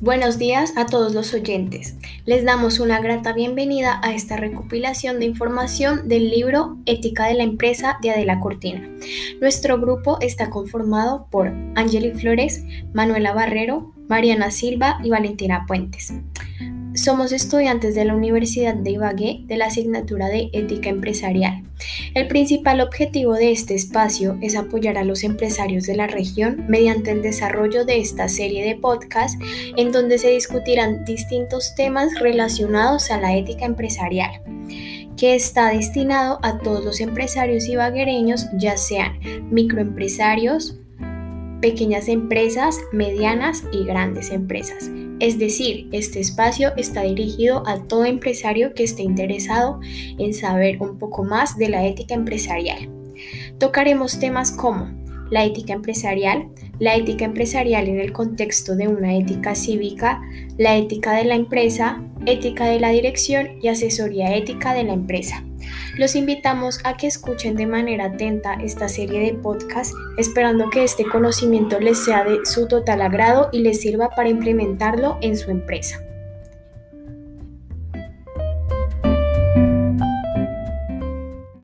Buenos días a todos los oyentes. Les damos una grata bienvenida a esta recopilación de información del libro Ética de la Empresa de Adela Cortina. Nuestro grupo está conformado por Angeli Flores, Manuela Barrero, Mariana Silva y Valentina Puentes. Somos estudiantes de la Universidad de Ibagué de la asignatura de Ética Empresarial. El principal objetivo de este espacio es apoyar a los empresarios de la región mediante el desarrollo de esta serie de podcasts en donde se discutirán distintos temas relacionados a la ética empresarial que está destinado a todos los empresarios ibaguereños, ya sean microempresarios, pequeñas empresas, medianas y grandes empresas. Es decir, este espacio está dirigido a todo empresario que esté interesado en saber un poco más de la ética empresarial. Tocaremos temas como la ética empresarial, la ética empresarial en el contexto de una ética cívica, la ética de la empresa, ética de la dirección y asesoría ética de la empresa. Los invitamos a que escuchen de manera atenta esta serie de podcasts, esperando que este conocimiento les sea de su total agrado y les sirva para implementarlo en su empresa.